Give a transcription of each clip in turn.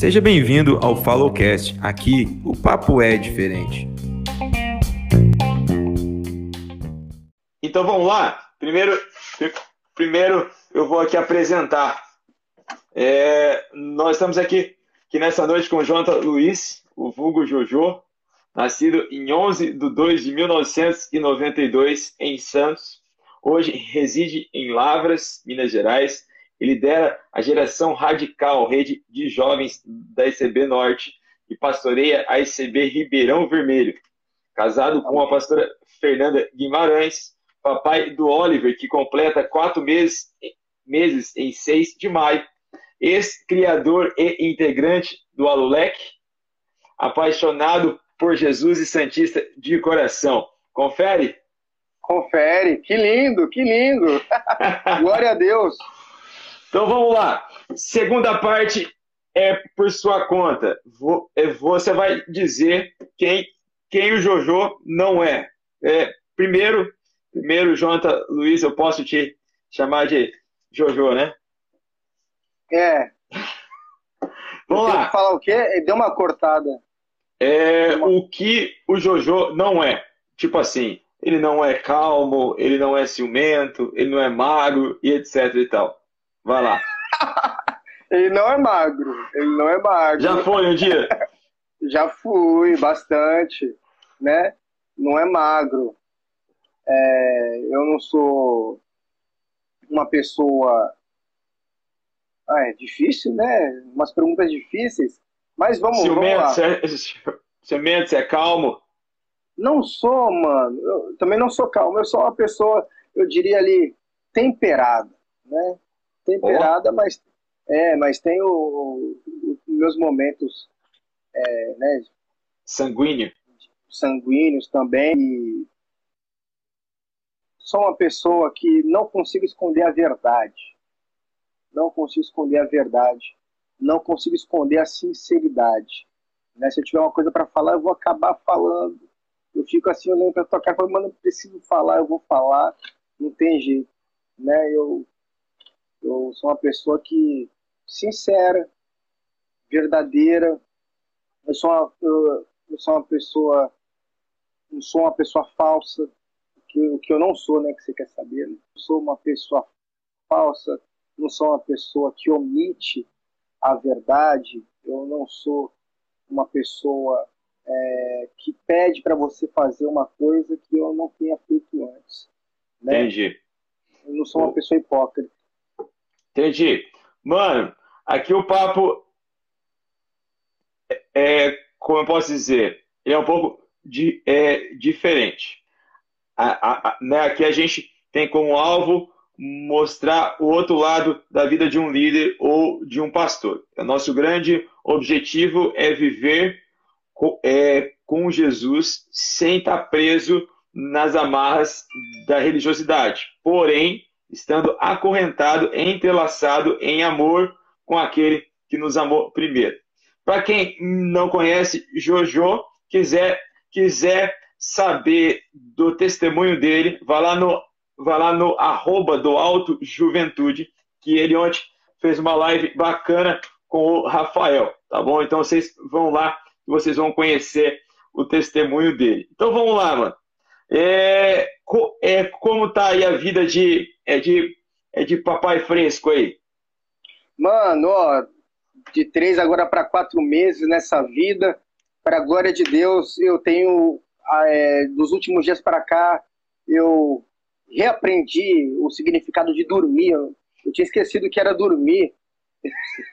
Seja bem-vindo ao Followcast. Aqui o papo é diferente. Então vamos lá. Primeiro, primeiro eu vou aqui apresentar. É, nós estamos aqui, aqui nessa noite com o Jonathan Luiz, o vulgo Jojo, nascido em 11 de 2 de 1992 em Santos. Hoje reside em Lavras, Minas Gerais, e lidera a geração radical, rede de jovens da ICB Norte, e pastoreia a ICB Ribeirão Vermelho. Casado com a pastora Fernanda Guimarães, papai do Oliver, que completa quatro meses, meses em 6 de maio, ex-criador e integrante do Alulec, apaixonado por Jesus e Santista de coração. Confere? Confere. Que lindo, que lindo. Glória a Deus. Então vamos lá. Segunda parte é por sua conta. É, você vai dizer quem, quem o Jojo não é. é primeiro, primeiro, Jonathan Luiz, eu posso te chamar de Jojo, né? É. Vamos lá. falar o quê? Deu uma cortada. É o que o Jojo não é. Tipo assim, ele não é calmo, ele não é ciumento, ele não é magro e etc e tal. Vai lá. ele não é magro, ele não é magro. Já foi um dia? Já fui, bastante, né? Não é magro. É, eu não sou uma pessoa. Ah, é difícil, né? Umas perguntas difíceis. Mas vamos, Ciumento, vamos lá. Ciumento, você é calmo? Não sou, mano. Eu também não sou calmo. Eu sou uma pessoa, eu diria ali, temperada, né? Temperada, oh. mas é, mas tem o, o, meus momentos, é, né? Sanguíneo. Sanguíneos também. E sou uma pessoa que não consigo esconder a verdade. Não consigo esconder a verdade não consigo esconder a sinceridade. Né? Se eu tiver uma coisa para falar, eu vou acabar falando. Eu fico assim olhando para tua cara, falando, mas não preciso falar, eu vou falar. Não tem jeito, né? Eu eu sou uma pessoa que sincera, verdadeira. Eu sou uma, eu, eu sou uma pessoa não sou uma pessoa falsa, que, o que eu não sou, né, que você quer saber. Né? Eu sou uma pessoa falsa, não sou uma pessoa que omite a verdade, eu não sou uma pessoa é, que pede para você fazer uma coisa que eu não tenha feito antes. Né? Entendi. Eu não sou uma pessoa hipócrita. Entendi. Mano, aqui o papo é, como eu posso dizer, é um pouco de, é, diferente. A, a, né, aqui a gente tem como alvo mostrar o outro lado da vida de um líder ou de um pastor. O nosso grande objetivo é viver com, é, com Jesus sem estar preso nas amarras da religiosidade, porém, estando acorrentado, entrelaçado em amor com aquele que nos amou primeiro. Para quem não conhece Jojo, quiser, quiser saber do testemunho dele, vá lá no vai lá no arroba do Alto Juventude, que ele ontem fez uma live bacana com o Rafael, tá bom? Então vocês vão lá vocês vão conhecer o testemunho dele. Então vamos lá, mano. É, é, como tá aí a vida de, é de, é de papai fresco aí? Mano, ó, de três agora para quatro meses nessa vida, para a glória de Deus, eu tenho, é, dos últimos dias para cá, eu reaprendi o significado de dormir. Eu tinha esquecido que era dormir.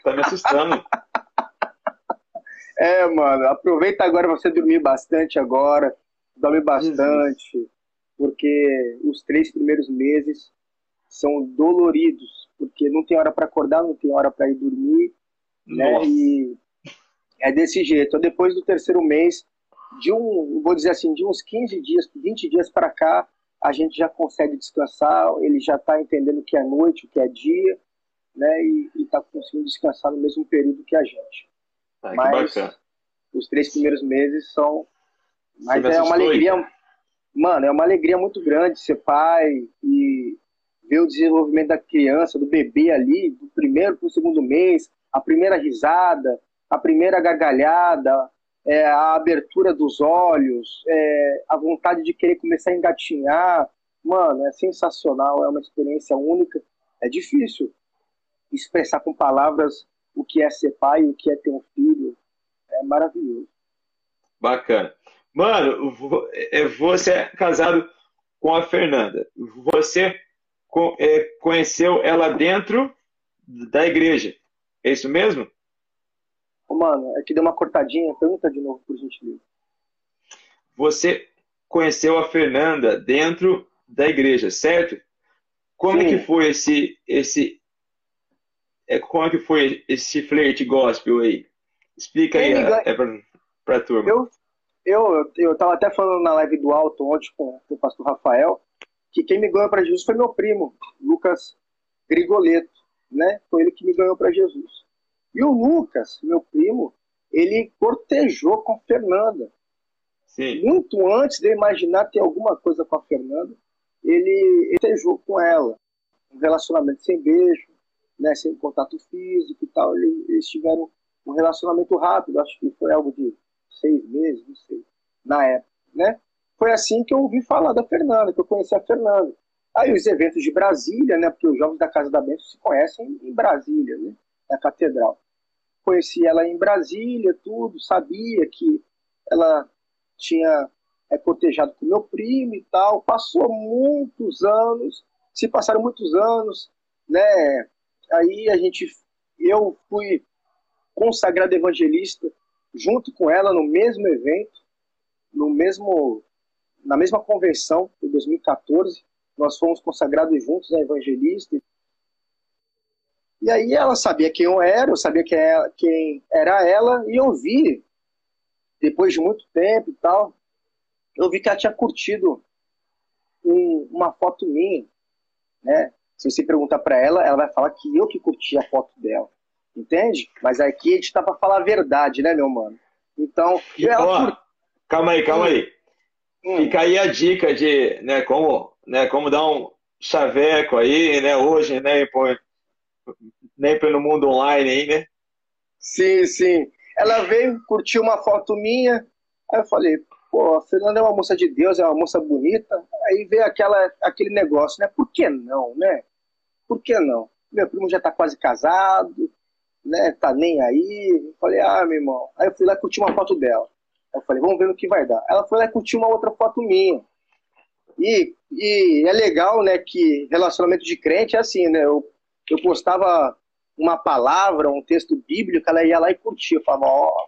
Tá me assustando. é, mano, aproveita agora você dormir bastante agora. Dorme bastante. Jesus. Porque os três primeiros meses são doloridos. Porque não tem hora para acordar, não tem hora para ir dormir. Né? E é desse jeito. Depois do terceiro mês, de um, vou dizer assim, de uns 15 dias, 20 dias para cá, a gente já consegue descansar, ele já está entendendo o que é noite, o que é dia, né? E está conseguindo descansar no mesmo período que a gente. Ah, Mas os três primeiros meses são. Mas é uma alegria. Mano, é uma alegria muito grande ser pai e ver o desenvolvimento da criança, do bebê ali, do primeiro para o segundo mês, a primeira risada, a primeira gargalhada, é, a abertura dos olhos, é, a vontade de querer começar a engatinhar. Mano, é sensacional, é uma experiência única. É difícil expressar com palavras o que é ser pai, o que é ter um filho. É maravilhoso. Bacana. Mano, é, você é casado com a Fernanda. Você é, conheceu ela dentro da igreja. É isso mesmo? Mano, é que deu uma cortadinha. Pergunta de novo, por gentileza. Você conheceu a Fernanda dentro da igreja, certo? Como Sim. que foi esse esse é, como que foi esse flerte gospel aí? Explica Quem aí ganha... é pra, pra turma. Eu, eu, eu tava até falando na live do Alto ontem com, com o pastor Rafael que quem me ganhou para Jesus foi meu primo, Lucas Grigoleto, né? Foi ele que me ganhou para Jesus. E o Lucas, meu primo, ele cortejou com a Fernanda. Sim. Muito antes de eu imaginar ter alguma coisa com a Fernanda, ele cortejou com ela. Um relacionamento sem beijo, né, sem contato físico e tal. Eles tiveram um relacionamento rápido, acho que foi algo de seis meses, não sei, na época, né? Foi assim que eu ouvi falar da Fernanda, que eu conheci a Fernanda. Aí os eventos de Brasília, né? Porque os jovens da Casa da Bênção se conhecem em Brasília, né? Na catedral. Conheci ela em Brasília, tudo, sabia que ela tinha é, cotejado com meu primo e tal. Passou muitos anos, se passaram muitos anos, né? Aí a gente, eu fui consagrado evangelista junto com ela no mesmo evento, no mesmo, na mesma convenção de 2014. Nós fomos consagrados juntos a evangelista. E aí ela sabia quem eu era, eu sabia quem era, quem era ela, e eu vi, depois de muito tempo e tal, eu vi que ela tinha curtido um, uma foto minha, né? Se você perguntar para ela, ela vai falar que eu que curti a foto dela. Entende? Mas aqui a gente tá para falar a verdade, né, meu mano? Então. Ela... Ó, calma aí, calma aí. Hum. Fica aí a dica de né, como, né, como dar um chaveco aí, né, hoje, né, nem pelo mundo online aí, né? Sim, sim. Ela veio, curtiu uma foto minha, aí eu falei, pô, a Fernanda é uma moça de Deus, é uma moça bonita. Aí veio aquela, aquele negócio, né? Por que não, né? Por que não? Meu primo já tá quase casado, né? Tá nem aí. Eu falei, ah, meu irmão. Aí eu fui lá e curti uma foto dela. Eu falei, vamos ver no que vai dar. Ela foi lá e curtiu uma outra foto minha. E, e é legal, né, que relacionamento de crente é assim, né? Eu, eu postava uma palavra, um texto bíblico, ela ia lá e curtia. Eu falava, ó,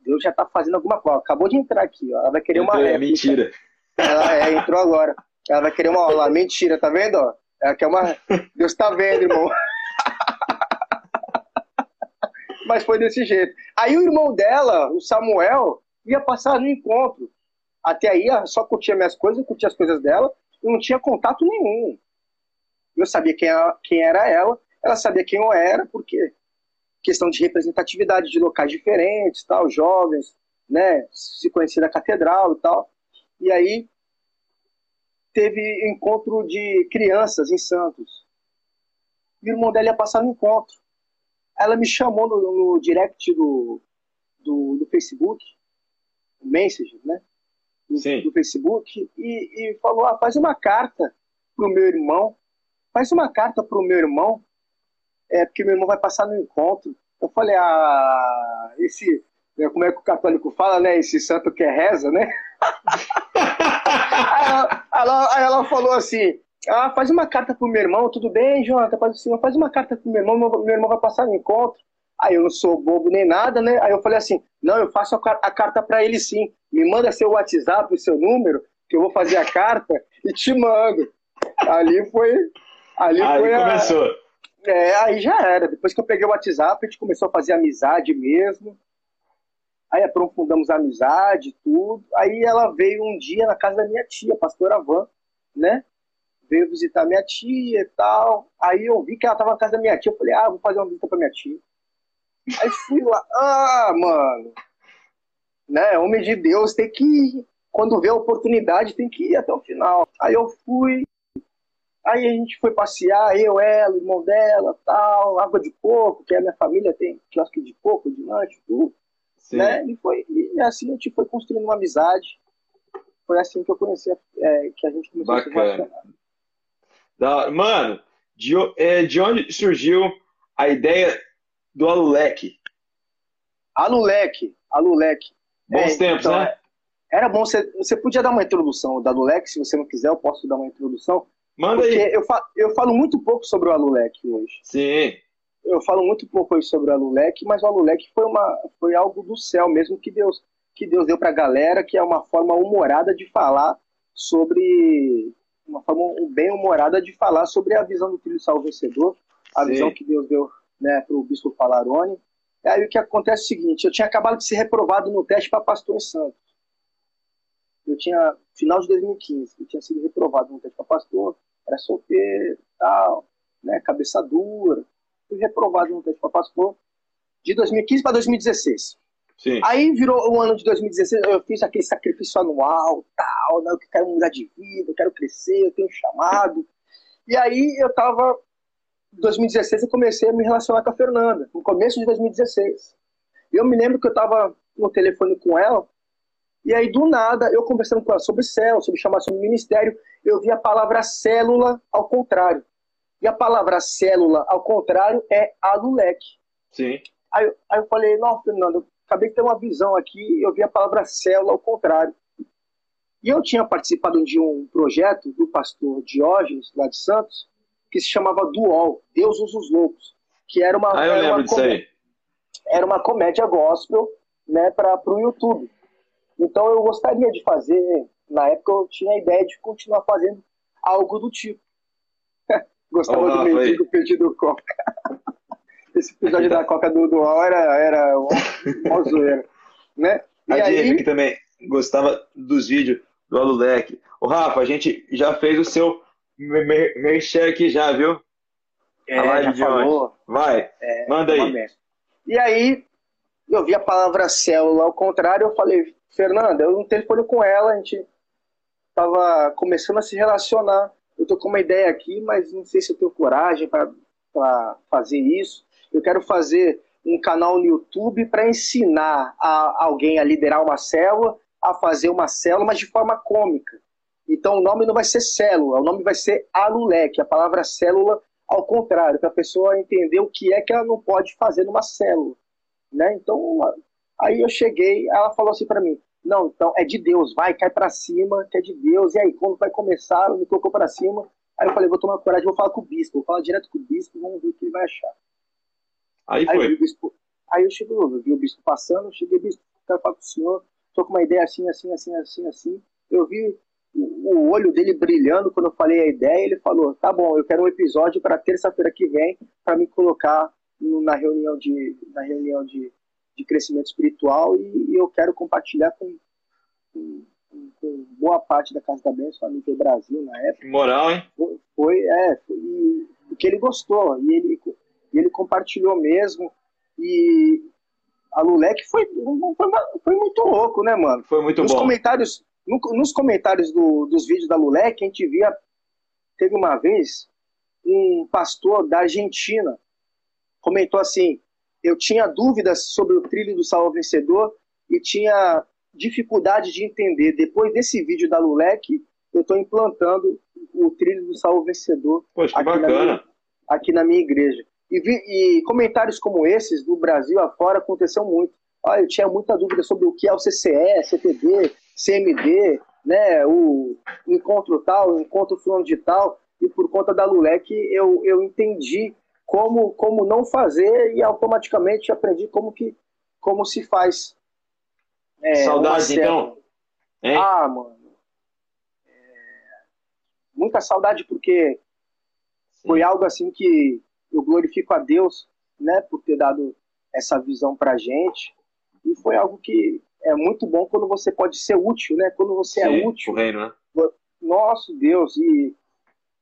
Deus já tá fazendo alguma coisa. Acabou de entrar aqui, ó. Ela vai querer uma réplica. Mentira. Ela é, entrou agora. Ela vai querer uma aula. Mentira, tá vendo? Ó? Ela quer uma. Deus tá vendo, irmão. Mas foi desse jeito. Aí o irmão dela, o Samuel, ia passar no encontro. Até aí só curtia minhas coisas, curtia as coisas dela, e não tinha contato nenhum. Eu sabia quem era, quem era ela, ela sabia quem eu era, porque questão de representatividade de locais diferentes, tal, jovens, né, se conhecer da catedral e tal. E aí teve encontro de crianças em Santos. E o irmão dela ia passar no encontro. Ela me chamou no, no direct do, do, do, Facebook, o Messenger, né? Do, do Facebook, e, e, falou: ah, faz uma carta pro meu irmão, faz uma carta pro meu irmão, é, porque meu irmão vai passar no encontro. Eu falei: ah, esse. Né, como é que o católico fala, né? Esse santo que é reza, né? aí, ela, aí ela falou assim: ah, faz uma carta pro meu irmão, tudo bem, Jonathan? Faz, assim, faz uma carta pro meu irmão, meu, meu irmão vai passar no encontro. Aí eu não sou bobo nem nada, né? Aí eu falei assim: não, eu faço a, a carta para ele sim. Me manda seu WhatsApp, o seu número, que eu vou fazer a carta e te mando. Ali foi. Ali aí foi começou. A, é, aí já era. Depois que eu peguei o WhatsApp, a gente começou a fazer amizade mesmo. Aí aprofundamos a amizade, tudo. Aí ela veio um dia na casa da minha tia, pastora Van, né? Veio visitar minha tia e tal. Aí eu vi que ela tava na casa da minha tia. Eu falei, ah, vou fazer uma visita pra minha tia. Aí fui lá, ah, mano. Né? Homem de Deus tem que ir. Quando vê a oportunidade, tem que ir até o final. Aí eu fui. Aí a gente foi passear, eu, ela, o irmão dela, tal, água de coco, que a minha família tem quiosque de coco, de lanche, tudo. Né? E, foi, e assim a gente foi construindo uma amizade. Foi assim que eu conheci, é, que a gente começou Bacana. a se relacionar. Da, mano, de, é, de onde surgiu a ideia do Alulec? Alulec, Alulec. Bons é, tempos, então, né? Era bom, você, você podia dar uma introdução da Alulec, se você não quiser, eu posso dar uma introdução. Manda porque aí. Eu, falo, eu falo muito pouco sobre o Alulec hoje. Sim. Eu falo muito pouco hoje sobre o Alulec, mas o Alulec foi, uma, foi algo do céu mesmo que Deus, que Deus deu pra galera, que é uma forma humorada de falar sobre uma forma bem humorada de falar sobre a visão do Filho Salvo Vencedor, a Sim. visão que Deus deu né, para o Bispo Falarone. E aí o que acontece é o seguinte, eu tinha acabado de ser reprovado no teste para pastor em Santos. Eu tinha, final de 2015, eu tinha sido reprovado no teste para pastor, era solteiro, tal, né, cabeça dura. Fui reprovado no teste para pastor de 2015 para 2016. Sim. Aí virou o ano de 2016, eu fiz aquele sacrifício anual, tal, né? Eu quero mudar de vida, eu quero crescer, eu tenho um chamado. E aí eu tava. Em 2016 eu comecei a me relacionar com a Fernanda, no começo de 2016. E eu me lembro que eu tava no telefone com ela, e aí do nada, eu conversando com ela sobre céu, sobre chamar sobre ministério, eu vi a palavra célula ao contrário. E a palavra célula ao contrário é alulec. Sim. Aí, aí eu falei, não, Fernando, acabei de ter uma visão aqui, eu vi a palavra célula ao contrário. E eu tinha participado de um projeto do pastor Diógenes, lá de Santos, que se chamava Duol, Deus usa os loucos, que era uma, ah, eu era, lembro uma disso aí. era uma comédia gospel né, para o YouTube. Então eu gostaria de fazer, na época eu tinha a ideia de continuar fazendo algo do tipo. Gostava oh, do mendigo pedido coca. Esse episódio da Coca do Dual era, era uma zoeira, né? E a aí... que também gostava dos vídeos do Alulec. O Rafa, a gente já fez o seu merchan aqui já, viu? É, a live de falou. Hoje. Vai, é, manda aí. E aí, eu vi a palavra célula ao contrário, eu falei, Fernanda, eu não telefone com ela, a gente tava começando a se relacionar. Eu tô com uma ideia aqui, mas não sei se eu tenho coragem para fazer isso eu quero fazer um canal no YouTube para ensinar a alguém a liderar uma célula, a fazer uma célula, mas de forma cômica. Então o nome não vai ser célula, o nome vai ser alulec, a palavra célula ao contrário, para a pessoa entender o que é que ela não pode fazer numa célula. Né? Então, aí eu cheguei, ela falou assim para mim, não, então é de Deus, vai, cai para cima, que é de Deus, e aí, quando vai começar, ela me colocou para cima, aí eu falei, vou tomar coragem, vou falar com o bispo, vou falar direto com o bispo, vamos ver o que ele vai achar. Aí, aí foi. Bispo, aí eu cheguei, eu vi o bispo passando, cheguei, bispo, quero falar com o senhor, tô com uma ideia assim, assim, assim, assim, assim. Eu vi o, olho dele brilhando quando eu falei a ideia, ele falou, tá bom, eu quero um episódio para terça-feira que vem, para me colocar no, na reunião de, na reunião de, de crescimento espiritual e, e eu quero compartilhar com, com, com, boa parte da Casa da Bênção, a nível Brasil na época. Moral, hein? Foi, foi é, foi, porque ele gostou, e ele e ele compartilhou mesmo. E a Lulek foi, foi, foi, muito louco, né, mano? Foi muito nos bom. Comentários, no, nos comentários do, dos vídeos da Lulek, a gente via. Teve uma vez um pastor da Argentina comentou assim: eu tinha dúvidas sobre o trilho do Salvo Vencedor e tinha dificuldade de entender. Depois desse vídeo da Lulek, eu estou implantando o trilho do Salvo Vencedor Poxa, aqui, bacana. Na minha, aqui na minha igreja. E, vi, e, comentários como esses do Brasil afora aconteceu muito. Ah, eu tinha muita dúvida sobre o que é o CCE, CTD, CMD, né, o, encontro tal, o encontro fulano de tal, e por conta da Lulec eu, eu entendi como, como não fazer e automaticamente aprendi como que como se faz. É, saudade, então? Hein? Ah, mano. É, muita saudade porque Sim. foi algo assim que eu glorifico a Deus, né, por ter dado essa visão para gente. E foi algo que é muito bom quando você pode ser útil, né? Quando você é Sim, é útil. O reino, né? Nosso Deus, e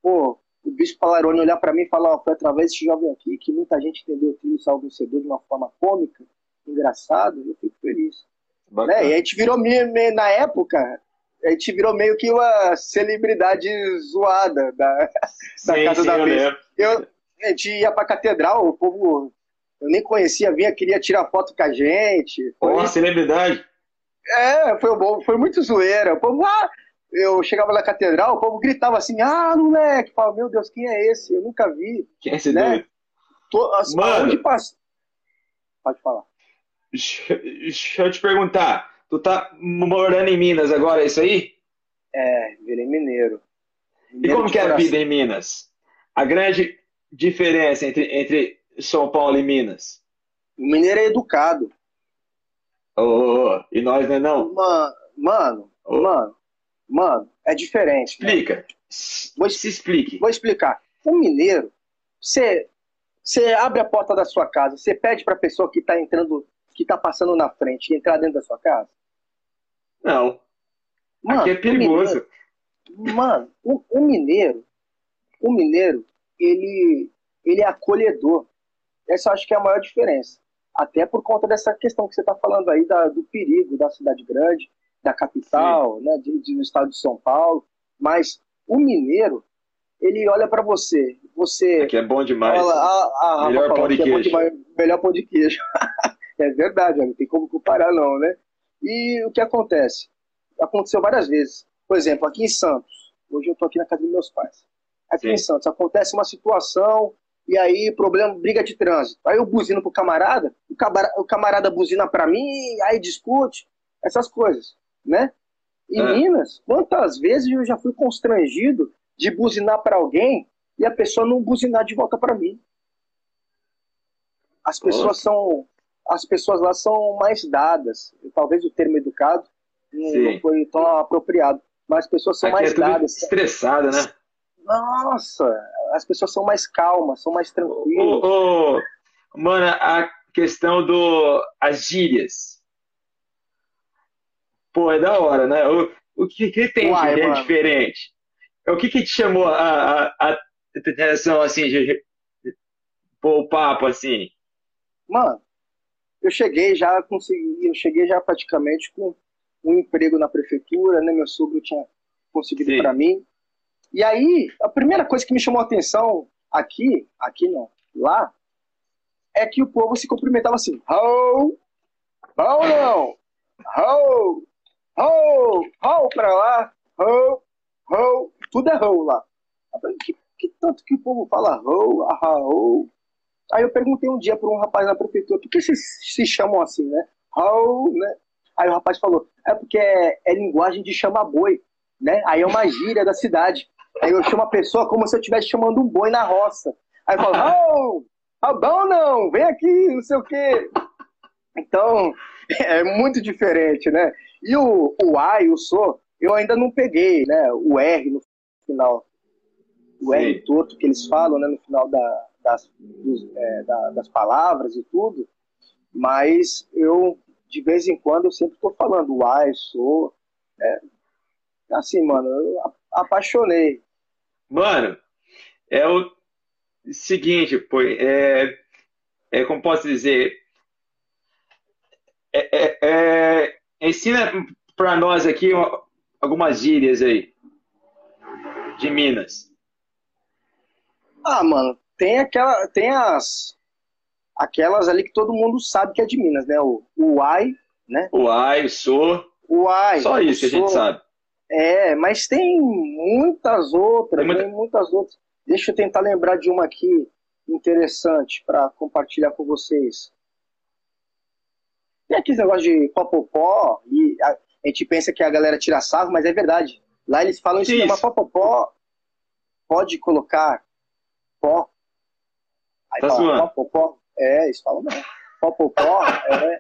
pô, o Bispo Palarone olhar para mim e falar, oh, foi através desse jovem aqui que muita gente entendeu o trilho salvo-vencedor de uma forma cômica, engraçada, eu fico feliz. Né? E a gente virou na época, a gente virou meio que uma celebridade zoada da, da Sim, casa sim, da lembro. Eu, a gente ia pra catedral, o povo eu nem conhecia, vinha, queria tirar foto com a gente. Foi, Ó, celebridade. é, foi bom, foi muito zoeira. O povo, ah, eu chegava na catedral, o povo gritava assim, ah, moleque, fala, meu Deus, quem é esse? Eu nunca vi. Quem é esse Né? doido? Tô, as, Mano. Pode falar. Deixa eu te perguntar. Tu tá morando em Minas agora, é isso aí? É, virei mineiro. E Mineiro como de que é a vida em Minas? A grande diferença entre, entre São Paulo e Minas? O mineiro é educado. Ô, e nós não é não? Mano, mano, Ô. mano, mano, é diferente. né? Explica. Vou- Se explique. Vou explicar. O mineiro, você, você abre a porta da sua casa, você pede para a pessoa que está entrando, que está passando na frente, entrar dentro da sua casa. Não. Mano, Aqui é o perigoso. mineiro- mano, o, o mineiro, o mineiro, ele, ele é acolhedor. Essa eu acho que é a maior diferença. Até por conta dessa questão que você está falando aí da- do perigo da cidade grande, da capital, né, de, de- do estado de São Paulo. Mas o mineiro, ele olha para você, você Aqui é bom demais. Olha, a, a Rafa Melhor falou pão de que é bom queijo. demais, melhor pão de queijo. é verdade, não tem como comparar, não, né? E o que acontece? Aconteceu várias vezes. Por exemplo, aqui em Santos, hoje eu estou aqui na casa dos meus pais. Aqui Sim. em Santos, acontece uma situação e aí, problema, briga de trânsito. Aí eu buzino pro camarada, o camarada, o camarada buzina para mim, aí discute, essas coisas, né? Em É. Minas, quantas vezes eu já fui constrangido de buzinar para alguém e a pessoa não buzinar de volta para mim. As pessoas são as pessoas lá são mais dadas. Talvez o termo educado não, não foi tão apropriado, mas as pessoas são Aqui é mais tudo dadas. estressado, né? Nossa, as pessoas são mais calmas, são mais tranquilas. Ô, ô, mano, a questão do as gírias. Pô, é da hora, né? O, o que, que tem Uai, de é mano. diferente? O que que te chamou a, a, a atenção, assim, de, pô, o papo, assim? Mano, eu cheguei já consegui, eu cheguei já praticamente com um emprego na prefeitura, né? Meu sogro tinha conseguido para mim. E aí, a primeira coisa que me chamou a atenção aqui, aqui não, lá, é que o povo se cumprimentava assim, ho, ho não, ho, ho, ho pra lá, ho, ho, tudo é ho lá. Que, que tanto que o povo fala ho, ah, ho, Aí eu perguntei um dia para um rapaz na prefeitura, por que vocês se chamam assim, né? How, né? Aí o rapaz falou, é porque é, é linguagem de chamar boi, né? Aí é uma gíria da cidade. Aí eu chamo a pessoa como se eu estivesse chamando um boi na roça. Aí eu falo, oh, ah, bom não, vem aqui, não sei o quê. Então, é muito diferente, né? E o, o A e o So, eu ainda não peguei, né? O R no final. O R Sim. torto que eles falam, né? No final da, das, dos, é, da- das palavras e tudo. Mas eu, de vez em quando, eu sempre estou falando o A e So. É, assim, mano, eu apaixonei. Mano, é o seguinte, pô, é, é como posso dizer, é, é- é- ensina pra nós aqui algumas gírias aí de Minas. Ah, mano, tem aquela, tem as aquelas ali que todo mundo sabe que é de Minas, né? O, o ai, né? O ai, o sou, O ai. só isso que a gente sabe. É, mas tem muitas outras, Tem muita- tem muitas outras. Deixa eu tentar lembrar de uma aqui interessante para compartilhar com vocês. Tem aqueles negócio de popopó e a, a gente pensa que a galera tira sarro, mas é verdade. Lá eles falam isso, mas popopó pode colocar pó. Aí Tá fala, popopó. É, eles falam não. Popopó é,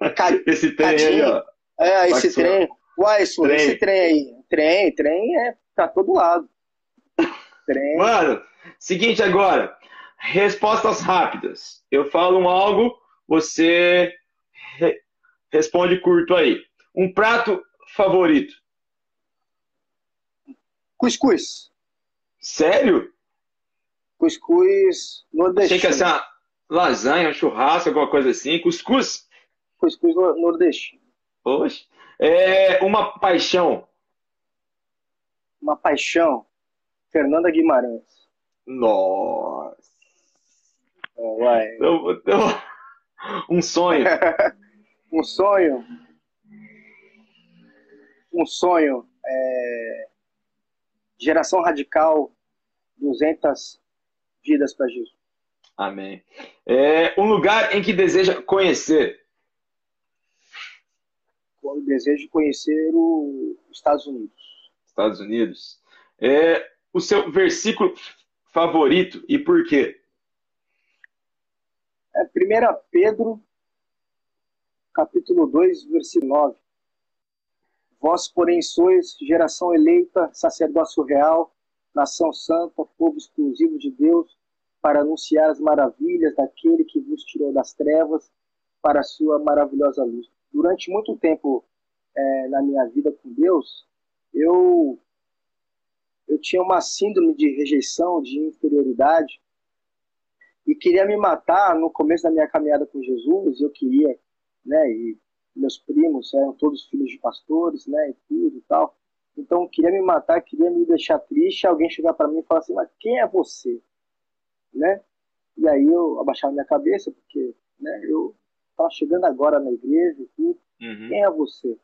é ca- Esse trem aí, ó. é, esse Vai trem. Uai, isso, Trem. esse trem aí. Trem, trem é pra todo lado. Trem. Mano, seguinte agora, respostas rápidas. Eu falo um algo, você re- responde curto aí. Um prato favorito? Cuscuz. Sério? Cuscuz Achei nordestino. que ia ser uma lasanha, um churrasco, alguma coisa assim. Cuscuz? Cuscuz no- nordestino. Poxa. É uma paixão. Uma paixão. Fernanda Guimarães. Nossa. É, uai. Um sonho. um sonho. Um sonho. é, Geração radical. 200 vidas para Jesus. Amém. É um lugar em que deseja conhecer. Eu desejo conhecer os Estados Unidos. Estados Unidos. É o seu versículo favorito e por quê? É 1 Pedro, capítulo 2, versículo 9. Vós, porém, sois geração eleita, sacerdócio real, nação santa, povo exclusivo de Deus, para anunciar as maravilhas daquele que vos tirou das trevas para a sua maravilhosa luz. Durante muito tempo é, na minha vida com Deus, eu eu tinha uma síndrome de rejeição, de inferioridade, e queria me matar no começo da minha caminhada com Jesus. Eu queria, né? E meus primos eram todos filhos de pastores, né? E tudo e tal. Então queria me matar, queria me deixar triste. Alguém chegar para mim e falar assim: Mas quem é você, né? E aí eu abaixava minha cabeça porque, né? Eu estava chegando agora na igreja e tudo. Uhum. Quem é você?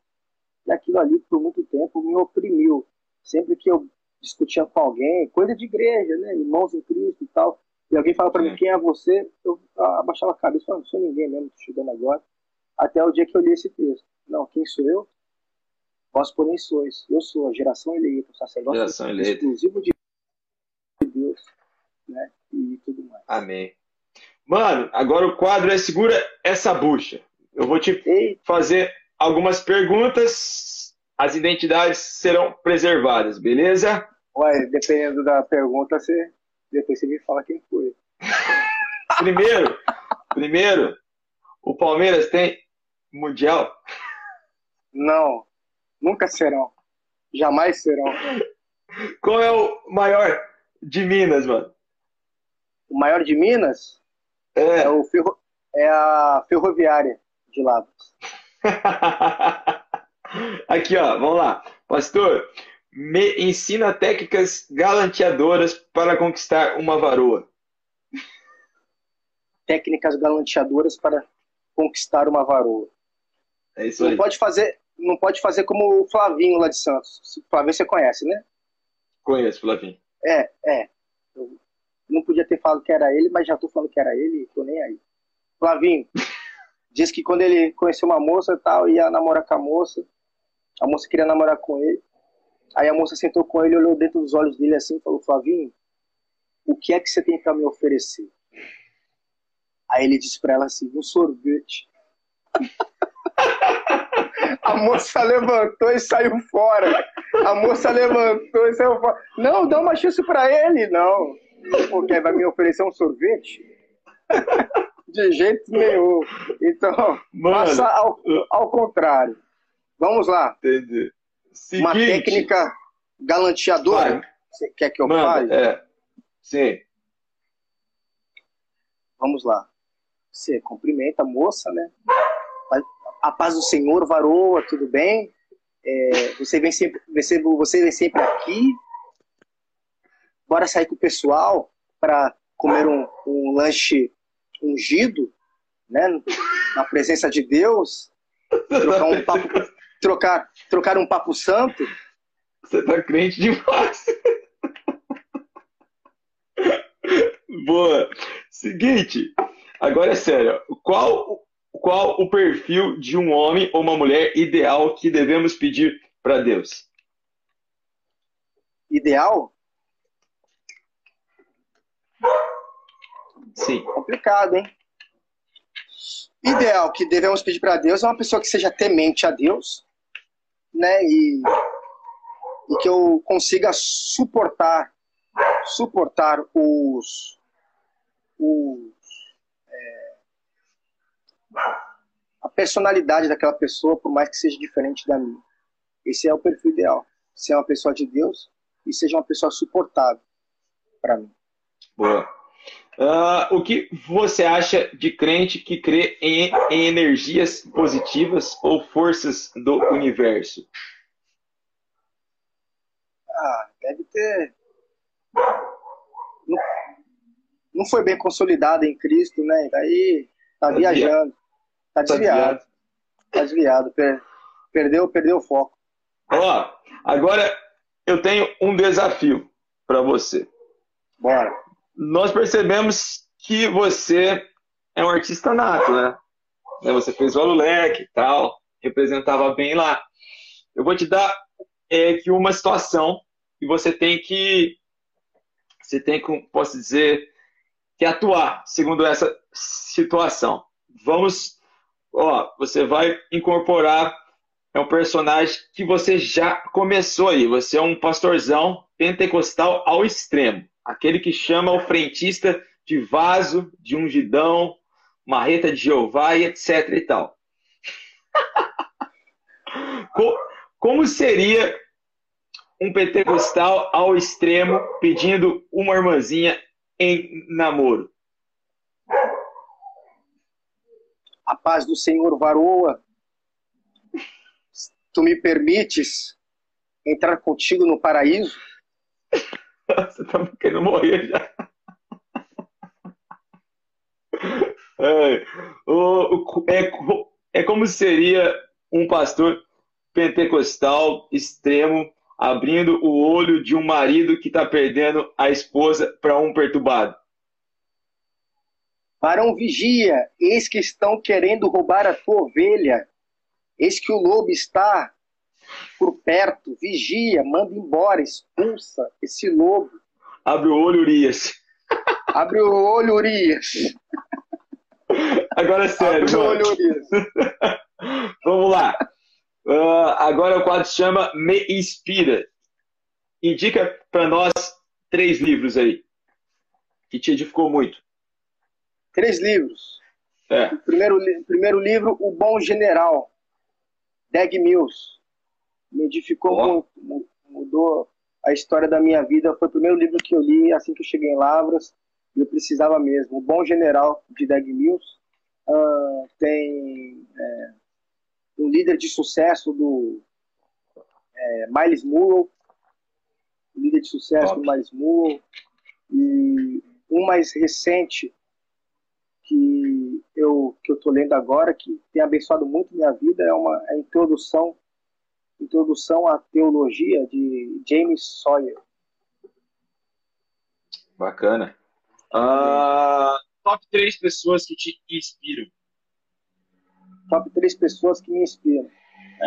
E aquilo ali por muito tempo me oprimiu. Sempre que eu discutia com alguém, coisa de igreja, né? Irmãos em Cristo e tal. E alguém fala para mim quem é você, eu abaixava a cabeça e falava, não sou ninguém mesmo, tô chegando agora. Até o dia que eu li esse texto. Não, quem sou eu? Vós, porém, sois. Eu sou a geração eleita, o sacerdócio eleita. exclusivo de Deus, né? E tudo mais. Amém. Mano, agora o quadro é Segura essa bucha. Eu vou te fazer algumas perguntas. As identidades serão preservadas, beleza? ué, dependendo da pergunta, você, depois você me fala quem foi. Primeiro, primeiro, o Palmeiras tem Mundial. Não, nunca serão. Jamais serão. Qual é o maior de Minas, mano? O maior de Minas É. é, o ferro, é a ferroviária de Lavras. Aqui, ó, vamos lá. Pastor, me ensina técnicas galanteadoras para conquistar uma varoa. Técnicas galanteadoras para conquistar uma varoa. É isso Não aí. pode fazer, não pode fazer como o Flavinho lá de Santos. Flavinho você conhece, né? Conheço, Flavinho. É, é. Não podia ter falado que era ele, mas já tô falando que era ele, tô nem aí. Flavinho diz que quando ele conheceu uma moça e tal, ia namorar com a moça, a moça queria namorar com ele. Aí a moça sentou com ele, olhou dentro dos olhos dele assim e falou: Flavinho, o que é que você tem para me oferecer? Aí ele disse para ela assim: um sorvete. A moça levantou e saiu fora. A moça levantou e saiu fora. Não, dá uma chance pra ele, não. Porque vai me oferecer um sorvete? De jeito nenhum. Então, Mano, ao, ao contrário. Vamos lá. entendi. Uma Seguinte. técnica galanteadora. Vai. Você quer que eu fale? É. Sim. Vamos lá. Você cumprimenta a moça, né? A paz do Senhor, varoa, tudo bem? É, você, vem sempre, você, você vem sempre aqui. Bora sair com o pessoal para comer um, um lanche ungido, né? Na presença de Deus. Trocar um papo, trocar, trocar um papo santo. Você tá crente demais. Boa. Seguinte, agora é sério. Qual, qual o perfil de um homem ou uma mulher ideal que devemos pedir para Deus? Ideal? Sim. complicado, hein? Ideal que devemos pedir para Deus é uma pessoa que seja temente a Deus, né? E, e que eu consiga suportar, suportar os, os é, a personalidade daquela pessoa, por mais que seja diferente da minha. Esse é o perfil ideal. Ser uma pessoa de Deus e seja uma pessoa suportável para mim. Boa. Uh, o que você acha de crente que crê em, em energias positivas ou forças do universo? Ah, deve ter. Não, não foi bem consolidado em Cristo, né? Daí tá, tá viajando. Tá, tá desviado. Tá desviado. Per, perdeu, perdeu o foco. Ó, agora eu tenho um desafio para você. Bora. Nós percebemos que você é um artista nato, né? Você fez o Aluleque e tal, representava bem lá. Eu vou te dar é, que uma situação e você tem que, você tem que, posso dizer, que atuar segundo essa situação. Vamos, ó, você vai incorporar é um personagem que você já começou aí. Você é um pastorzão pentecostal ao extremo. Aquele que chama o frentista de vaso, de ungidão, marreta de Jeová e etc e tal. Como seria um pentecostal ao extremo pedindo uma irmãzinha em namoro? A paz do Senhor varoa tu me permites entrar contigo no paraíso? Você tá querendo morrer já. É, o, é, é como seria um pastor pentecostal extremo abrindo o olho de um marido que está perdendo a esposa para um perturbado. Um vigia, eis que estão querendo roubar a tua ovelha. Eis que o lobo está por perto, vigia, manda embora, expulsa esse lobo. Abre o olho, Urias. Abre o olho, Urias. Agora é sério. Abre o olho, Urias. Vamos lá. Uh, agora o quadro se chama Me Inspira. Indica para nós três livros aí que te edificou muito. Três livros. É. Primeiro, primeiro livro, O Bom General. Dag Mills. Me edificou oh. muito, mudou a história da minha vida. Foi o primeiro livro que eu li assim que eu cheguei em Lavras. E eu precisava mesmo. O Bom General, de Dag Mills. Uh, tem é, um líder de sucesso do é, Miles Murrow. Líder de sucesso Top. do Miles Murrow. E um mais recente que eu que eu tô lendo agora que tem abençoado muito minha vida é uma é a introdução introdução à teologia de James Sawyer. Bacana. Uh, top três pessoas que te inspiram. Top três pessoas que me inspiram.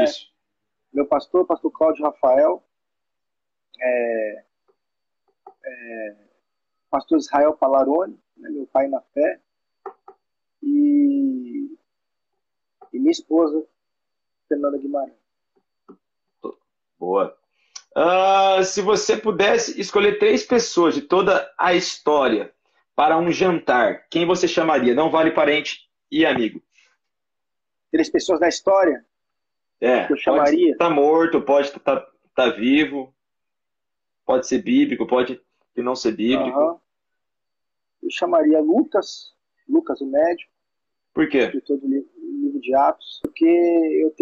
Isso. é, meu pastor pastor Cláudio Rafael é, é, pastor Israel Palarone né, meu pai na fé e, e minha esposa, Fernanda Guimarães. Boa. Uh, se você pudesse escolher três pessoas de toda a história para um jantar, quem você chamaria? Não vale parente e amigo. Três pessoas da história? É. Que eu chamaria. Pode estar tá morto, pode estar tá, tá vivo, pode ser bíblico, pode não ser bíblico. Uhum. Eu chamaria Lucas, Lucas o médico. Por quê? Escritor do livro, livro de Atos. Porque eu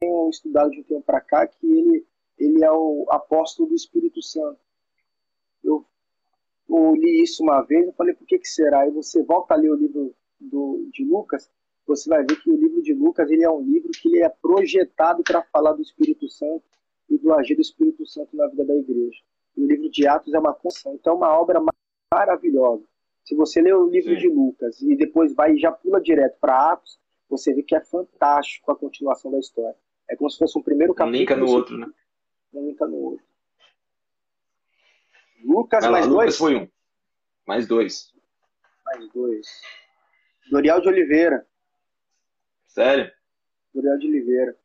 tenho estudado de um tempo para cá que ele, ele é o apóstolo do Espírito Santo. Eu, eu li isso uma vez, eu falei, por que, que será? E você volta a ler o livro do, de Lucas, você vai ver que o livro de Lucas ele é um livro que ele é projetado para falar do Espírito Santo e do agir do Espírito Santo na vida da igreja. E o livro de Atos é uma construção, então é uma obra maravilhosa. Se você lê o livro Sim. de Lucas e depois vai e já pula direto para Atos, você vê que é fantástico a continuação da história. É como se fosse um primeiro capítulo. Um linka no outro, né? Um linka no outro. Lucas mais Lucas dois? foi um. Mais dois. Mais dois. Dorial de Oliveira. Sério? Dorial de Oliveira.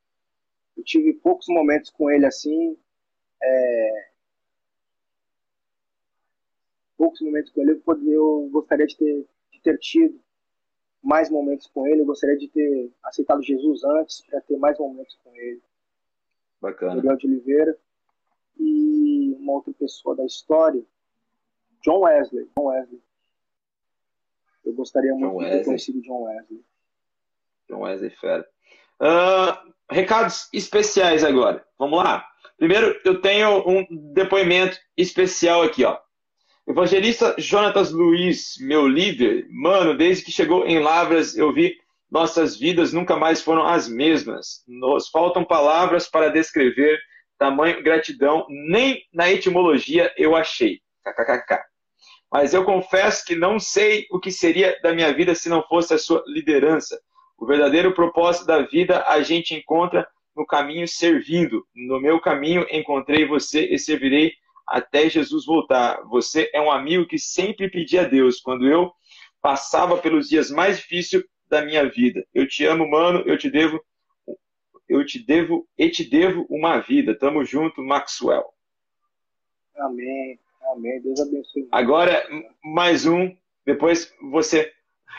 Eu tive poucos momentos com ele assim. É, poucos momentos com ele, eu, eu gostaria de ter, de ter tido mais momentos com ele, eu gostaria de ter aceitado Jesus antes para ter mais momentos com ele. Bacana. Miguel de Oliveira. E uma outra pessoa da história, John Wesley. John Wesley. Eu gostaria muito de ter conhecido John Wesley. John Wesley, fera. Uh, recados especiais agora. Vamos lá. Primeiro, eu tenho um depoimento especial aqui, ó. Evangelista Jonatas Luiz, meu líder, mano, desde que chegou em Lavras, eu vi nossas vidas nunca mais foram as mesmas. Nos faltam palavras para descrever tamanho gratidão, nem na etimologia eu achei. KKKK. Mas eu confesso que não sei o que seria da minha vida se não fosse a sua liderança. O verdadeiro propósito da vida a gente encontra no caminho servindo. No meu caminho encontrei você e servirei até Jesus voltar. Você é um amigo que sempre pedi a Deus quando eu passava pelos dias mais difíceis da minha vida. Eu te amo, mano, eu te devo eu te devo e te devo uma vida. Tamo junto, Maxwell. Amém. Amém. Deus abençoe. Agora mais um, depois você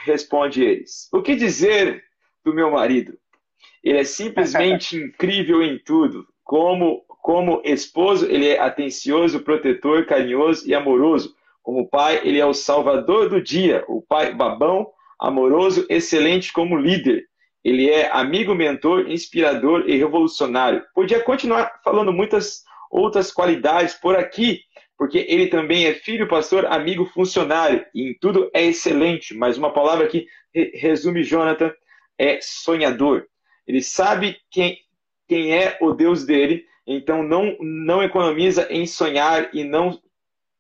responde eles. O que dizer do meu marido? Ele é simplesmente incrível em tudo. Como, como esposo, ele é atencioso, protetor, carinhoso e amoroso. Como pai, ele é o salvador do dia, o pai babão, amoroso, excelente como líder. Ele é amigo, mentor, inspirador e revolucionário. Podia continuar falando muitas outras qualidades por aqui, porque ele também é filho, pastor, amigo, funcionário, e em tudo é excelente. Mas uma palavra que resume Jonathan é sonhador. Ele sabe quem, quem é o Deus dele, então não, não economiza em sonhar e não,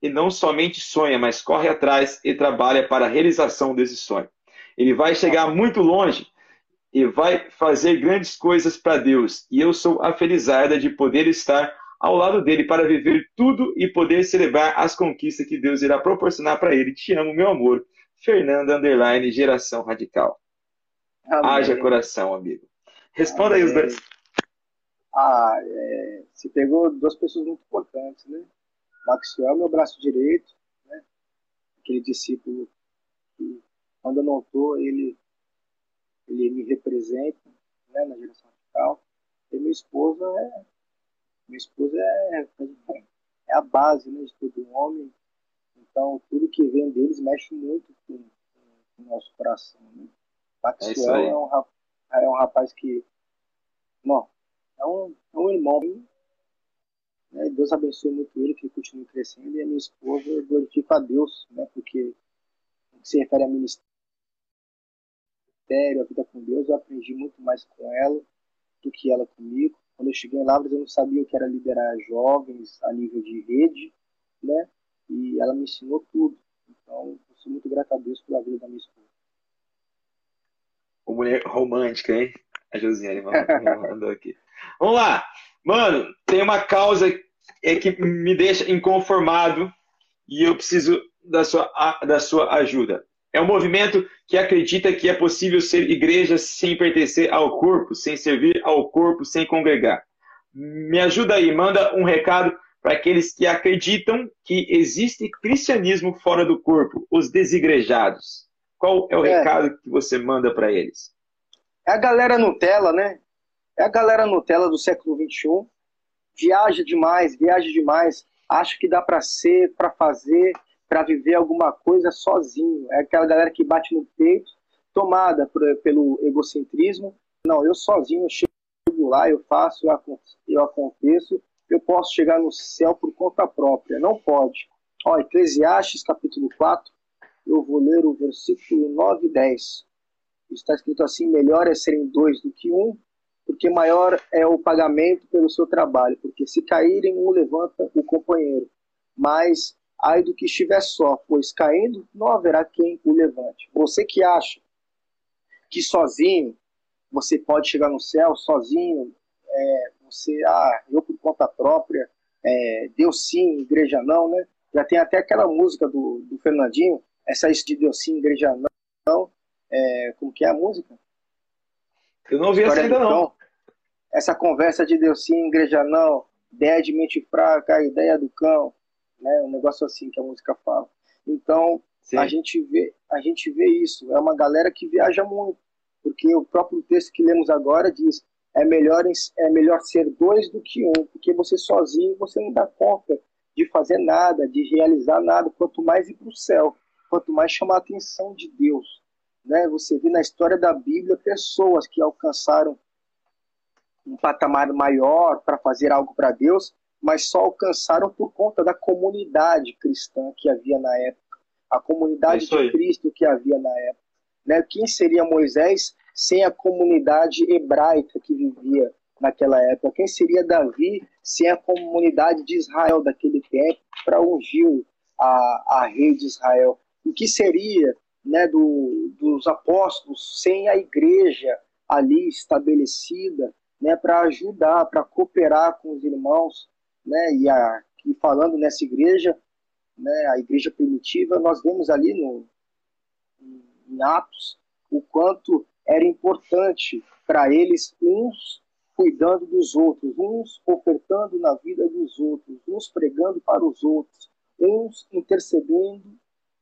e não somente sonha, mas corre atrás e trabalha para a realização desse sonho. Ele vai chegar muito longe e vai fazer grandes coisas para Deus. E eu sou a felizarda de poder estar ao lado dele para viver tudo e poder celebrar as conquistas que Deus irá proporcionar para ele. Te amo, meu amor. Fernanda Underline, Geração Radical. Amém. Haja coração, amigo. Responda aí os dois. Ah, é, você pegou duas pessoas muito importantes, né? Maxwell, meu braço direito, né? Aquele discípulo que, quando eu não estou, ele, ele me representa né, na geração radical. E minha esposa é. Minha esposa é, é a base né, de todo homem. Então, tudo que vem deles mexe muito com, com o nosso coração. Né? Maxwell é, é um rapaz é um rapaz que, bom, é um, é um irmão. Né? Deus abençoe muito ele, que ele continue crescendo. E a minha esposa glorifica a Deus, né? porque no que se refere a ministério, a vida com Deus, eu aprendi muito mais com ela do que ela comigo. Quando eu cheguei em Lavras, eu não sabia o que era liderar jovens a nível de rede, né? E ela me ensinou tudo. Então, eu sou muito grato a Deus pela vida da minha esposa mulher romântica, hein? A Josiane mandou aqui. Vamos lá. Mano, tem uma causa é que me deixa inconformado e eu preciso da sua, da sua ajuda. É um movimento que acredita que é possível ser igreja sem pertencer ao corpo, sem servir ao corpo, sem congregar. Me ajuda aí, manda um recado para aqueles que acreditam que existe cristianismo fora do corpo, os desigrejados. Qual é o é. recado que você manda para eles? É a galera Nutella, né? É a galera Nutella do século XXI. Viaja demais, viaja demais. Acha que dá para ser, para fazer, para viver alguma coisa sozinho. É aquela galera que bate no peito, tomada por, pelo egocentrismo. Não, eu sozinho chego lá, eu faço, eu aconteço, eu posso chegar no céu por conta própria. Não pode. Ó, Eclesiastes capítulo 4, eu vou ler o versículo 9 e 10. Está escrito assim: melhor é serem dois do que um, porque maior é o pagamento pelo seu trabalho. Porque se caírem, um levanta o companheiro. Mas ai do que estiver só, pois caindo não haverá quem o levante. Você que acha que sozinho você pode chegar no céu, sozinho, é, você, ah, eu por conta própria, é, Deus sim, igreja não, né? Já tem até aquela música do, do Fernandinho, essa de Deus sim, igreja não, é, como que é a música? Eu não ouvi essa ainda não. Essa conversa de Deus sim, igreja não, ideia de mente fraca, ideia do cão, né? Um negócio assim que a música fala. Então, sim. a gente vê, a gente vê isso, é uma galera que viaja muito, porque o próprio texto que lemos agora diz: é melhor é melhor ser dois do que um, porque você sozinho você não dá conta de fazer nada, de realizar nada, quanto mais ir para o céu. quanto mais chamar a atenção de Deus. Né? Você vê na história da Bíblia pessoas que alcançaram um patamar maior para fazer algo para Deus, mas só alcançaram por conta da comunidade cristã que havia na época, a comunidade de Cristo que havia na época. Né? Quem seria Moisés sem a comunidade hebraica que vivia naquela época? Quem seria Davi sem a comunidade de Israel daquele tempo para ungir a, a rei de Israel? O que seria né, do, dos apóstolos sem a igreja ali estabelecida né, para ajudar, para cooperar com os irmãos? Né, e, a, e falando nessa igreja, né, a igreja primitiva, nós vemos ali no, em Atos o quanto era importante para eles uns cuidando dos outros, uns ofertando na vida dos outros, uns pregando para os outros, uns intercedendo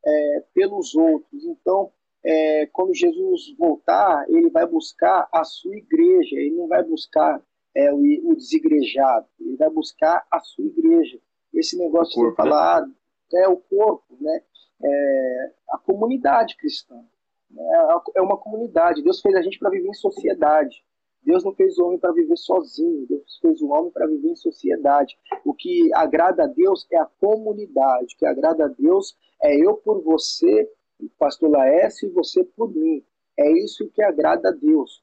é, pelos outros. Então, é, quando Jesus voltar, ele vai buscar a sua igreja, ele não vai buscar é, o, o, desigrejado, ele vai buscar a sua igreja. Esse negócio de falar né? é o corpo, né? É, a comunidade cristã. É, é uma comunidade. Deus fez a gente para viver em sociedade. Deus não fez o homem para viver sozinho, Deus fez o homem para viver em sociedade. O que agrada a Deus é a comunidade, o que agrada a Deus é eu por você, pastor Laércio, e você por mim. É isso que agrada a Deus.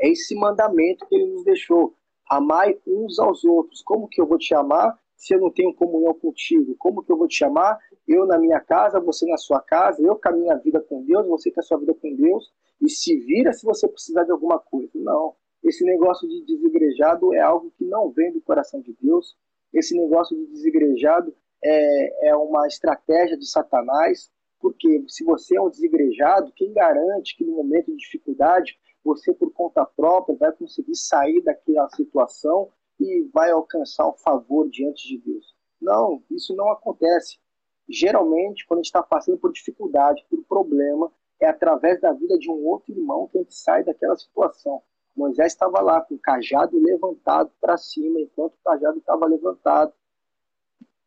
É esse mandamento que ele nos deixou. Amai uns aos outros. Como que eu vou te amar se eu não tenho comunhão contigo? Como que eu vou te chamar? Eu na minha casa, você na sua casa, eu com a minha vida com Deus, você com a sua vida com Deus, e se vira se você precisar de alguma coisa. Não. Esse negócio de desigrejado é algo que não vem do coração de Deus. Esse negócio de desigrejado é, é uma estratégia de Satanás, porque se você é um desigrejado, quem garante que no momento de dificuldade você, por conta própria, vai conseguir sair daquela situação e vai alcançar um favor diante de Deus. Não, isso não acontece. Geralmente, quando a gente está passando por dificuldade, por problema, é através da vida de um outro irmão que a gente sai daquela situação. Moisés estava lá com o cajado levantado para cima, enquanto o cajado estava levantado,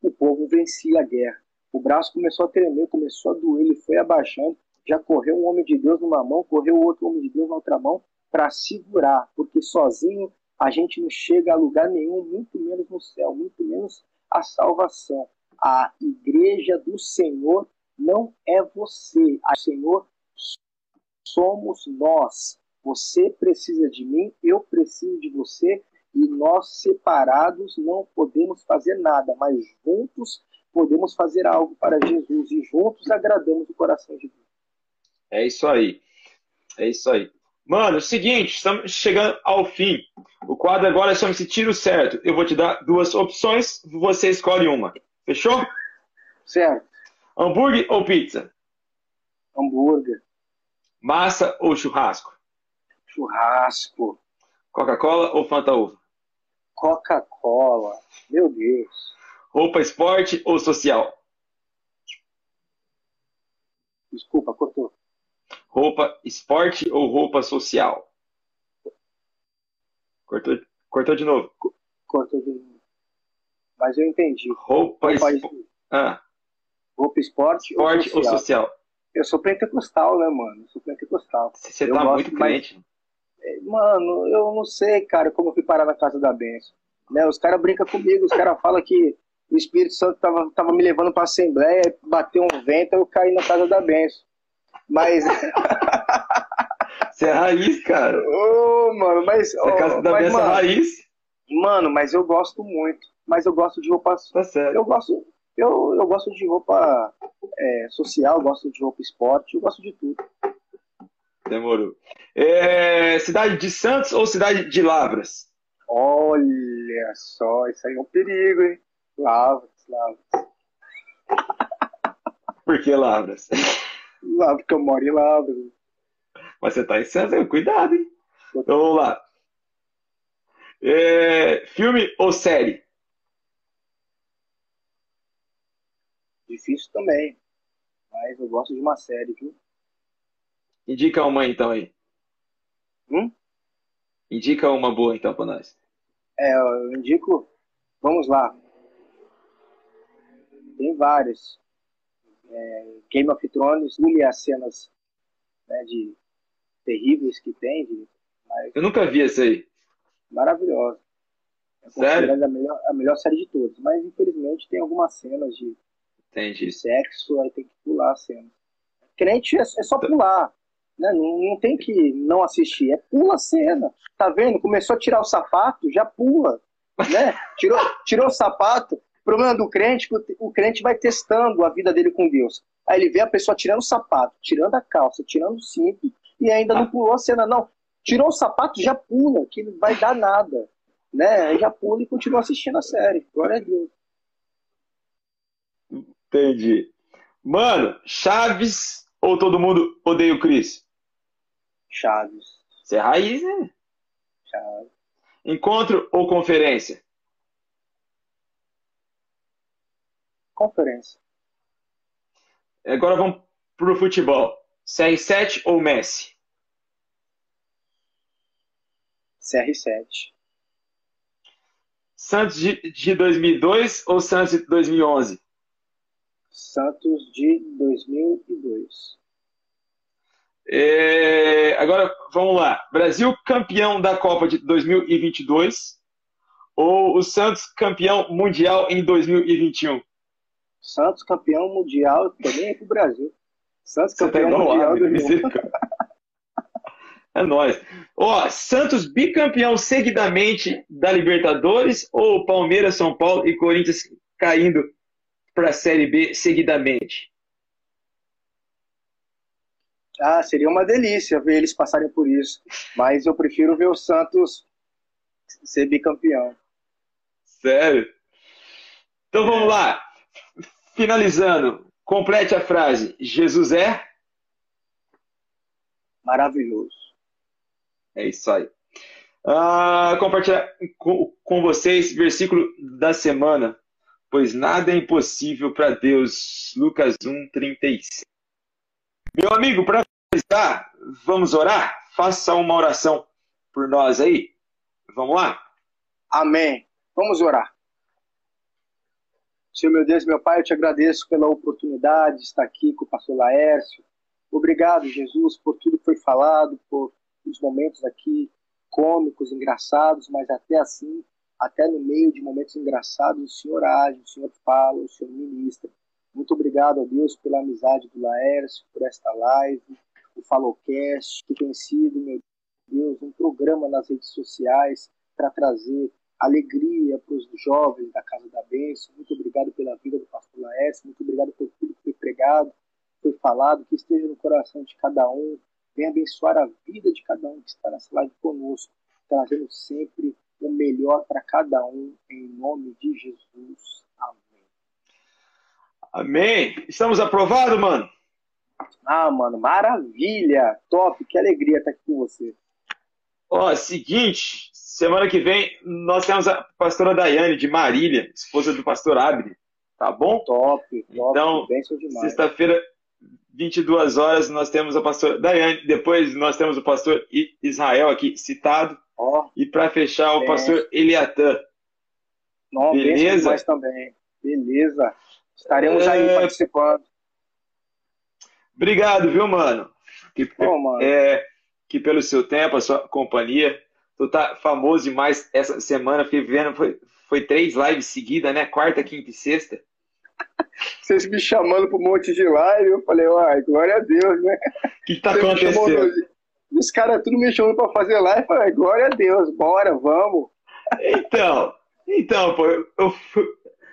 o povo vencia a guerra. O braço começou a tremer, começou a doer, ele foi abaixando. Já correu um homem de Deus numa mão, correu outro homem de Deus na outra mão para segurar, porque sozinho a gente não chega a lugar nenhum, muito menos no céu, muito menos a salvação. A igreja do Senhor não é você, a Senhor somos nós. Você precisa de mim, eu preciso de você, e nós separados não podemos fazer nada, mas juntos podemos fazer algo para Jesus e juntos agradamos o coração de Deus. É isso aí. É isso aí. Mano, é seguinte, estamos chegando ao fim. O quadro agora chama-se Tiro Certo. Eu vou te dar duas opções, você escolhe uma. Fechou? Certo. Hambúrguer ou pizza? Hambúrguer. Massa ou churrasco? Churrasco. Coca-Cola ou Fanta Uva? Coca-Cola. Meu Deus. Roupa esporte ou social? Desculpa, cortou. Roupa esporte ou roupa social? Cortou, cortou de novo. Cortou de novo. Mas eu entendi. Roupa, roupa, espo... ah. roupa esporte, esporte ou, social? ou social? Eu sou pentecostal, né, mano? Eu sou pentecostal. Você tá muito crente. Mais... É, mano, eu não sei, cara, como eu fui parar na casa da benção. Né? Os caras brincam comigo, os caras falam que o Espírito Santo tava, tava me levando pra Assembleia, bateu um vento, eu caí na casa da benção. Mas. Você é raiz, cara. Ô, oh, mano, mas. Você oh, é casa da mas, benção raiz. Mano, mas eu gosto muito. Mas eu gosto de roupa. Tá certo. Eu gosto, eu, eu gosto de roupa é, social, gosto de roupa esporte, eu gosto de tudo. Demorou. É, cidade de Santos ou cidade de Lavras? Olha só, isso aí é um perigo, hein? Lavras, Lavras. Por que Lavras? Lavras, porque eu moro em Lavras. Mas você tá em Santos, cuidado, hein? Então vamos lá. É, filme ou série? Difícil também. Mas eu gosto de uma série, viu? Indica uma então aí. Hum? Indica uma boa então pra nós. É, eu indico. Vamos lá. Tem várias. É, Game of Thrones, pule as cenas né, de terríveis que tem. De, mas, Eu nunca vi essa aí. Maravilhosa. É Sério? A melhor, a melhor série de todas. Mas infelizmente tem algumas cenas de, de sexo, aí tem que pular a cena. Crente é, é só pular. Né? Não, não tem que não assistir, é pula a cena. Tá vendo? Começou a tirar o sapato, já pula. Né? Tirou, tirou o sapato. O problema do crente é que o crente vai testando a vida dele com Deus. Aí ele vê a pessoa tirando o sapato, tirando a calça, tirando o cinto e ainda não pulou a cena. Não, tirou o sapato, já pula, que não vai dar nada. Né? Aí já pula e continua assistindo a série. Glória a Deus. Entendi. Mano, Chaves ou todo mundo odeia o Cris? Chaves. Você é raiz, né? Chaves. Encontro ou conferência? Conferência. Agora vamos pro futebol. CR7 ou Messi? CR7. Santos de, de 2002 ou Santos de 2011? Santos de 2002. É, agora, vamos lá. Brasil campeão da Copa de 2022 ou o Santos campeão mundial em 2021? Santos campeão mundial também é pro Brasil. Santos tá campeão tá mundial do É nóis. Ó, Santos bicampeão seguidamente da Libertadores ou Palmeiras, São Paulo e Corinthians caindo para a Série B seguidamente? Ah, seria uma delícia ver eles passarem por isso. Mas eu prefiro ver o Santos ser bicampeão. Sério? Então vamos lá. Finalizando, complete a frase. Jesus é? Maravilhoso. É isso aí. Ah, compartilhar com, com vocês versículo da semana. Pois nada é impossível para Deus. Lucas 1, 36. Meu amigo, para finalizar, vamos orar? Faça uma oração por nós aí. Vamos lá? Amém. Vamos orar. Senhor meu Deus, meu Pai, eu te agradeço pela oportunidade de estar aqui com o pastor Laércio. Obrigado, Jesus, por tudo que foi falado, por os momentos aqui cômicos, engraçados, mas até assim, até no meio de momentos engraçados, o Senhor age, o Senhor fala, o Senhor ministra. Muito obrigado a Deus pela amizade do Laércio, por esta live, o Falocast, que tem sido, meu Deus, um programa nas redes sociais para trazer alegria para os jovens da Casa da Bênção. Muito obrigado pela vida do pastor Laércio, muito obrigado por tudo que foi pregado, foi falado, que esteja no coração de cada um, venha abençoar a vida de cada um que está nessa live conosco, trazendo sempre o melhor para cada um, em nome de Jesus. Amém. Amém. Estamos aprovados, mano? Ah, mano, maravilha! Top, que alegria estar aqui com você. Ó, seguinte, semana que vem nós temos a pastora Daiane de Marília, esposa do pastor Abre, tá bom? Top, top. Então, sexta-feira 22 horas, nós temos a pastora Daiane, depois nós temos o pastor Israel aqui citado, oh, e para fechar, o pastor Eliatã. Não, Beleza? Nós também. Beleza. Estaremos é... aí participando. Obrigado, viu, mano? Que, mano. É, que pelo seu tempo, a sua companhia. Tu tá famoso demais essa semana, fiquei vendo, foi, foi três lives seguidas, né? Quarta, quinta e sexta vocês me chamando para um monte de live, eu falei, uai, glória a Deus, né? O que está acontecendo? Os caras tudo me chamando para fazer live, eu falei, glória a Deus, bora, vamos. Então, então, pô, eu fui,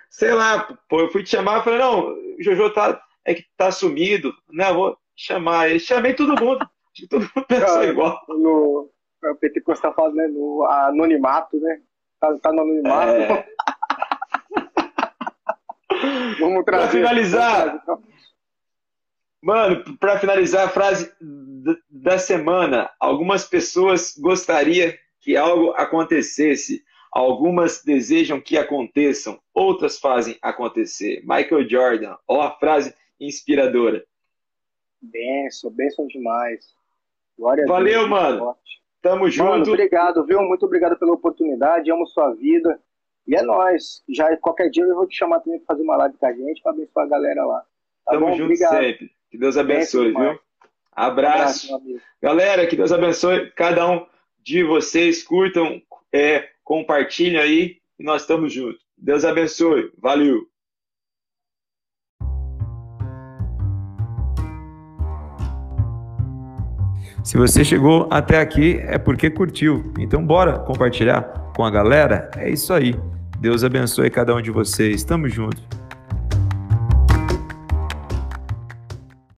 sei lá, pô, eu fui te chamar, falei, não, o Jojo tá, é que tá sumido, né, eu vou chamar ele, chamei todo mundo, que todo mundo pensou igual. No, o PT Costa fala, né, no anonimato, né, tá, tá no anonimato. É. Vamos trazer. Pra finalizar. Mano, para finalizar a frase da semana, algumas pessoas gostariam que algo acontecesse, algumas desejam que aconteçam, outras fazem acontecer. Michael Jordan, ó a frase inspiradora. Benção, benção demais. Glória Valeu, Deus, mano. Tamo junto. Mano, obrigado, viu? Muito obrigado pela oportunidade. Amo sua vida. E é nós. Já qualquer dia eu vou te chamar também para fazer uma live com a gente para abençoar a galera lá. Tá Tamo bom? junto Obrigado. sempre. Que Deus abençoe, Benção, viu? Abraço. amigo. Galera, que Deus abençoe cada um de vocês. Curtam, é, compartilhem aí e nós estamos juntos. Deus abençoe. Valeu. Se você chegou até aqui é porque curtiu. Então bora compartilhar com a galera? É isso aí. Deus abençoe cada um de vocês. Tamo junto.